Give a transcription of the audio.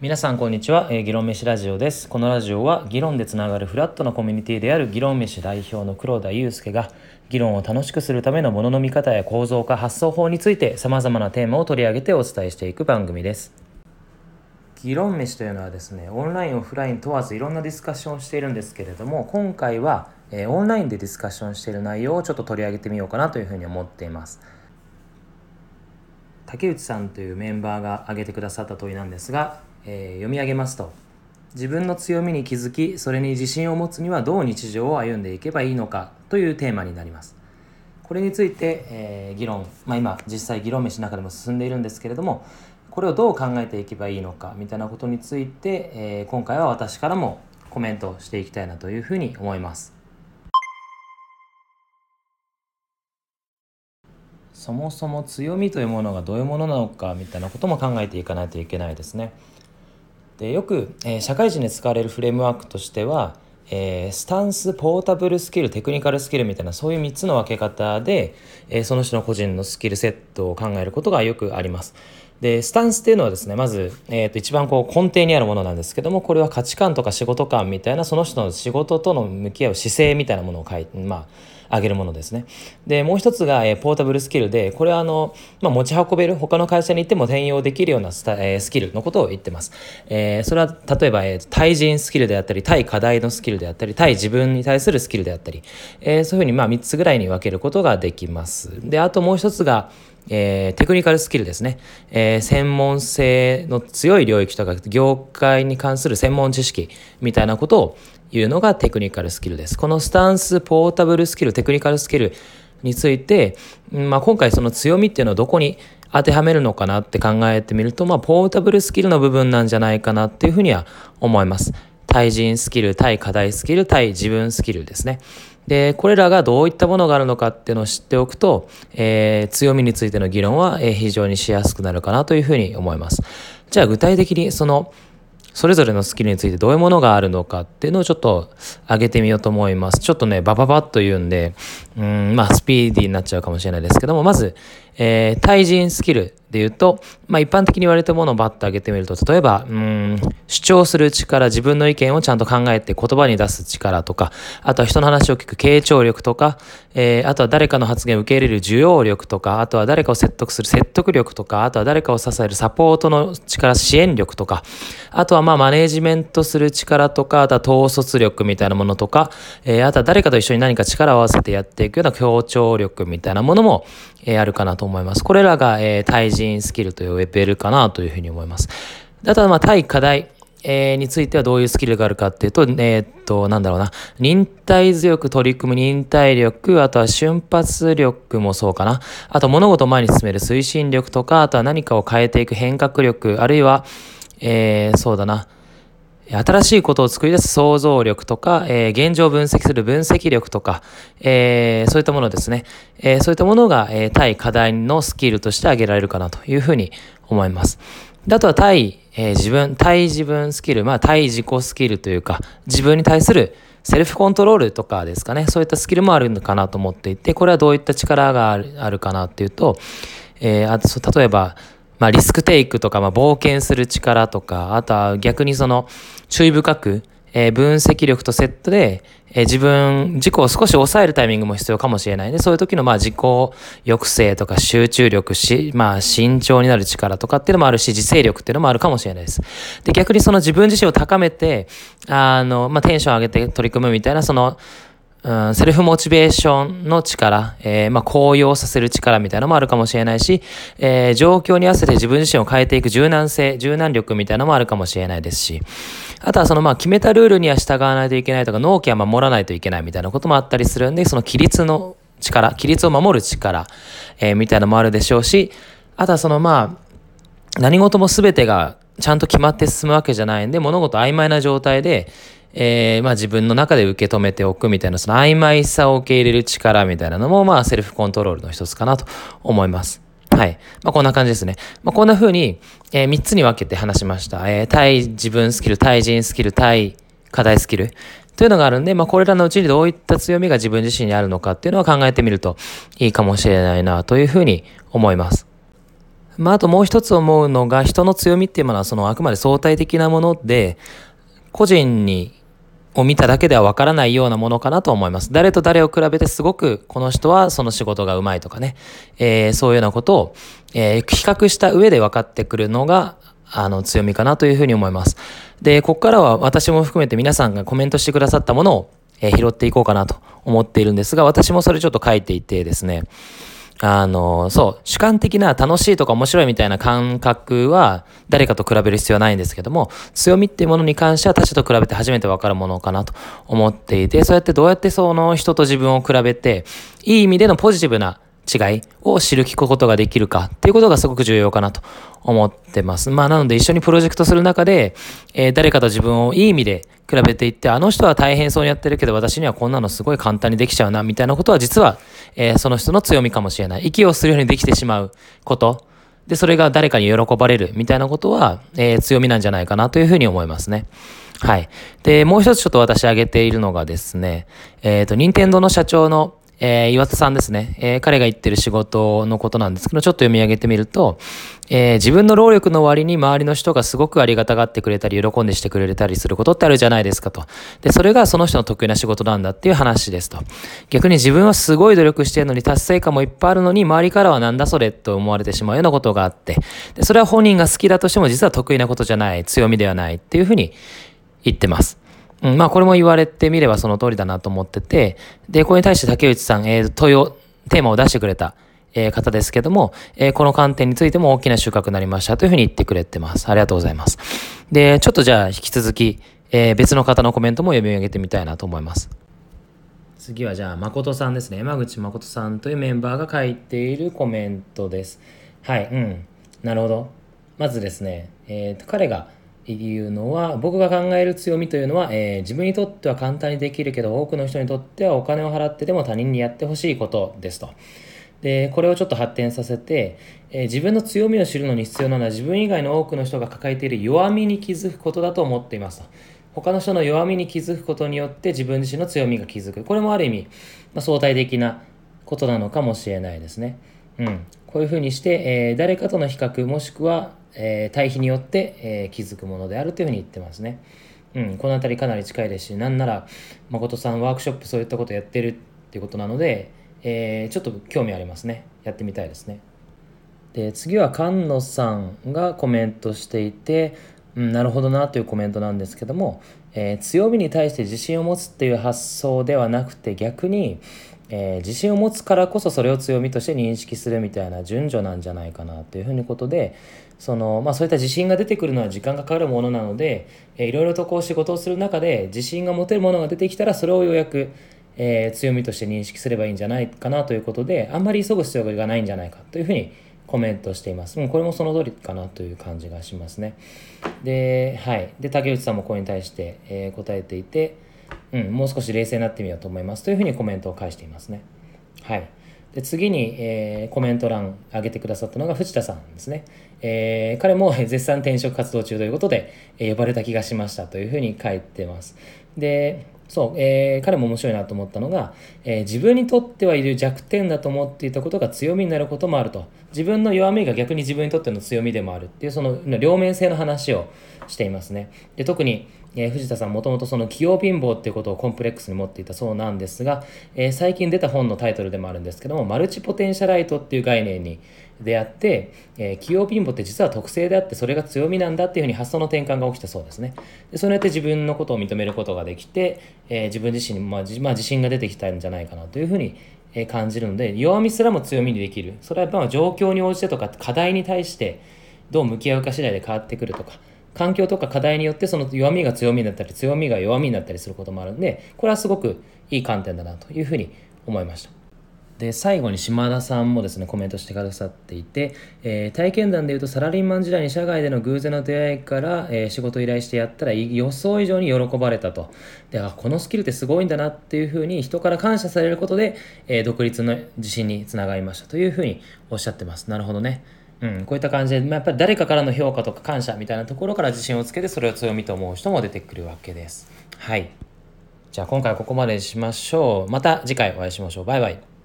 皆さんこんにちは、えー、議論飯ラジオです。このラジオは議論でつながるフラットなコミュニティである議論飯代表の黒田祐介が議論を楽しくするためのものの見方や構造化発想法について様々なテーマを取り上げてお伝えしていく番組です。議論飯というのはですねオンラインオフライン問わずいろんなディスカッションをしているんですけれども今回は、えー、オンラインでディスカッションしている内容をちょっと取り上げてみようかなというふうに思っています。竹内さんというメンバーが挙げてくださった問いなんですがえー、読み上げますと。自分の強みに気づきそれに自信を持つにはどう日常を歩んでいけばいいのかというテーマになります。これについて、えー、議論、まあ、今実際議論飯の中でも進んでいるんですけれどもこれをどう考えていけばいいのかみたいなことについて、えー、今回は私からもコメントしていきたいなというふうに思います。そもそも強みというものがどういうものなのかみたいなことも考えていかないといけないですね。でよく、えー、社会人で使われるフレームワークとしては、えー、スタンスポータブルスキルテクニカルスキルみたいなそういう3つの分け方で、えー、その人の個人のスキルセットを考えることがよくあります。でスタンスっていうのはですねまず、えー、と一番こう根底にあるものなんですけどもこれは価値観とか仕事観みたいなその人の仕事との向き合う姿勢みたいなものを書いてまあ上げるものですね。で、もう一つが、え、ポータブルスキルで、これはあの、まあ、持ち運べる、他の会社に行っても転用できるようなスタ、え、スキルのことを言ってます。えー、それは例えば、えー、対人スキルであったり、対課題のスキルであったり、対自分に対するスキルであったり、えー、そういうふうにまあ3つぐらいに分けることができます。で、あともう一つが、えー、テクニカルスキルですね、えー、専門性の強い領域とか業界に関する専門知識みたいなことをいうのがテクニカルスキルです。このスタンス、ポータブルスキル、テクニカルスキルについて、まあ、今回その強みっていうのはどこに当てはめるのかなって考えてみると、まあ、ポータブルスキルの部分なんじゃないかなっていうふうには思います。対人スキル、対課題スキル、対自分スキルですね。で、これらがどういったものがあるのかっていうのを知っておくと、えー、強みについての議論は、え、非常にしやすくなるかなというふうに思います。じゃあ具体的にそのそれぞれのスキルについてどういうものがあるのかっていうのをちょっと上げてみようと思います。ちょっとね、バババッと言うんで、うん、まあスピーディーになっちゃうかもしれないですけども、まず、えー、対人スキルで言うと、まあ、一般的に言われたものをバッと上げてみると、例えば、うん、主張する力、自分の意見をちゃんと考えて言葉に出す力とか、あとは人の話を聞く傾聴力とか、えー、あとは誰かの発言を受け入れる受容力とか、あとは誰かを説得する説得力とか、あとは誰かを支えるサポートの力、支援力とか、あとはまあマネージメントする力とか、あとは統率力みたいなものとか、えー、あとは誰かと一緒に何か力を合わせてやっていくような協調力みたいなものも、え、あるかなと思います。これらが、え、対人スキルと呼べるかなというふうに思います。あとは、まあ、対課題、え、についてはどういうスキルがあるかっていうと、えー、っと、なんだろうな。忍耐強く取り組む忍耐力、あとは瞬発力もそうかな。あと物事を前に進める推進力とか、あとは何かを変えていく変革力、あるいは、えー、そうだな。新しいことを作り出す想像力とか、えー、現状を分析する分析力とか、えー、そういったものですね。えー、そういったものが、え対課題のスキルとして挙げられるかなというふうに思います。であとは対、え自分、対自分スキル、まあ対自己スキルというか、自分に対するセルフコントロールとかですかね、そういったスキルもあるのかなと思っていて、これはどういった力があるかなっていうと、え、あと例えば、まあ、リスクテイクとか、まあ、冒険する力とか、あとは逆にその、注意深く、えー、分析力とセットで、えー、自分、自己を少し抑えるタイミングも必要かもしれないね。そういう時の、まあ、自己抑制とか集中力し、まあ、慎重になる力とかっていうのもあるし、自制力っていうのもあるかもしれないです。で、逆にその自分自身を高めて、あの、まあ、テンション上げて取り組むみたいな、その、ん、セルフモチベーションの力、えー、まあ、高揚させる力みたいなのもあるかもしれないし、えー、状況に合わせて自分自身を変えていく柔軟性、柔軟力みたいなのもあるかもしれないですし、あとはそのまあ決めたルールには従わないといけないとか、納期は守らないといけないみたいなこともあったりするんで、その規律の力、規律を守る力、えー、みたいなのもあるでしょうし、あとはそのまあ、何事も全てがちゃんと決まって進むわけじゃないんで、物事曖昧な状態で、えー、まあ自分の中で受け止めておくみたいな、その曖昧さを受け入れる力みたいなのも、まあセルフコントロールの一つかなと思います。はい。まあこんな感じですね。まあこんな風に、えー、3つに分けて話しました。えー、対自分スキル、対人スキル、対課題スキル。というのがあるんで、まあ、これらのうちにどういった強みが自分自身にあるのかっていうのは考えてみるといいかもしれないなというふうに思います。まあ、あともう一つ思うのが、人の強みっていうものは、そのあくまで相対的なもので、個人にを見ただけではわからないようなものかなと思います。誰と誰を比べてすごくこの人はその仕事がうまいとかね、えー、そういうようなことを、えー、比較した上で分かってくるのが、あの、強みかなというふうに思います。で、ここからは私も含めて皆さんがコメントしてくださったものを、えー、拾っていこうかなと思っているんですが、私もそれちょっと書いていてですね、あの、そう、主観的な楽しいとか面白いみたいな感覚は誰かと比べる必要はないんですけども、強みっていうものに関しては他者と比べて初めて分かるものかなと思っていて、そうやってどうやってその人と自分を比べて、いい意味でのポジティブな違いを知る聞くことができるかっていうことがすごく重要かなと思ってます。まあなので一緒にプロジェクトする中で、えー、誰かと自分をいい意味で比べていって、あの人は大変そうにやってるけど私にはこんなのすごい簡単にできちゃうなみたいなことは実は、えー、その人の強みかもしれない。息をするようにできてしまうこと。で、それが誰かに喜ばれるみたいなことは、えー、強みなんじゃないかなというふうに思いますね。はい。で、もう一つちょっと私挙げているのがですね、えっ、ー、と、任天堂の社長のえー、岩田さんですね、えー、彼が言ってる仕事のことなんですけど、ちょっと読み上げてみると、えー、自分の労力の割に周りの人がすごくありがたがってくれたり、喜んでしてくれたりすることってあるじゃないですかと。で、それがその人の得意な仕事なんだっていう話ですと。逆に自分はすごい努力してるのに達成感もいっぱいあるのに、周りからはなんだそれと思われてしまうようなことがあって、で、それは本人が好きだとしても実は得意なことじゃない、強みではないっていうふうに言ってます。うん、まあこれも言われてみればその通りだなと思ってて、で、これに対して竹内さん、えー、問いを、テーマを出してくれた、えー、方ですけども、えー、この観点についても大きな収穫になりましたというふうに言ってくれてます。ありがとうございます。で、ちょっとじゃあ引き続き、えー、別の方のコメントも読み上げてみたいなと思います。次はじゃあ、誠さんですね。山口誠さんというメンバーが書いているコメントです。はい、うん。なるほど。まずですね、えー、彼が、いうのは僕が考える強みというのは、えー、自分にとっては簡単にできるけど多くの人にとってはお金を払ってでも他人にやってほしいことですと。でこれをちょっと発展させて、えー、自分の強みを知るのに必要なのは自分以外の多くの人が抱えている弱みに気づくことだと思っていますと。他の人の弱みに気づくことによって自分自身の強みが気づく。これもある意味、まあ、相対的なことなのかもしれないですね。うん。こういうふうにして、えー、誰かとの比較もしくは、えー、対比によって、えー、気づくものであるというふうに言ってますね。うん、この辺りかなり近いですし、なんなら誠さんワークショップそういったことやってるっていうことなので、えー、ちょっと興味ありますね。やってみたいですね。で次は菅野さんがコメントしていて、うん、なるほどなというコメントなんですけども、えー、強みに対して自信を持つっていう発想ではなくて逆に、えー、自信を持つからこそそれを強みとして認識するみたいな順序なんじゃないかなというふうにことでその、まあ、そういった自信が出てくるのは時間がかかるものなので、えー、いろいろとこう仕事をする中で自信が持てるものが出てきたらそれをようやく、えー、強みとして認識すればいいんじゃないかなということであんまり急ぐ必要がないんじゃないかというふうにコメントしています。うん、これもその通りかなという感じがしますね。で、はい。で、竹内さんもこれに対して、えー、答えていて、うん、もう少し冷静になってみようと思いますというふうにコメントを返していますね。はい。で次に、えー、コメント欄上げてくださったのが藤田さんですね。えー、彼も絶賛転職活動中ということで、えー、呼ばれた気がしましたというふうに書いてます。で、そう、えー、彼も面白いなと思ったのが、えー、自分にとってはいる弱点だと思っていたことが強みになることもあると。自分の弱みが逆に自分にとっての強みでもあるっていう、その両面性の話をしていますね。で特に、えー、藤田さんもともとその器用貧乏っていうことをコンプレックスに持っていたそうなんですが、えー、最近出た本のタイトルでもあるんですけどもマルチポテンシャライトっていう概念に出会って、えー、器用貧乏って実は特性であってそれが強みなんだっていうふうに発想の転換が起きたそうですねでそれによって自分のことを認めることができて、えー、自分自身に、まあ、まあ、自信が出てきたんじゃないかなというふうに感じるので弱みすらも強みにできるそれはやっぱ状況に応じてとか課題に対してどう向き合うか次第で変わってくるとか環境とか課題によってその弱みが強みになったり強みが弱みになったりすることもあるんでこれはすごくいい観点だなというふうに思いました。で最後に島田さんもですねコメントしてくださっていて、えー、体験談でいうとサラリーマン時代に社外での偶然の出会いから、えー、仕事依頼してやったら予想以上に喜ばれたとであこのスキルってすごいんだなっていうふうに人から感謝されることで、えー、独立の自信につながりましたというふうにおっしゃってますなるほどねうん、こういった感じで、まあ、やっぱり誰かからの評価とか感謝みたいなところから自信をつけてそれを強みと思う人も出てくるわけです。はい。じゃあ今回はここまでにしましょう。また次回お会いしましょう。バイバイ。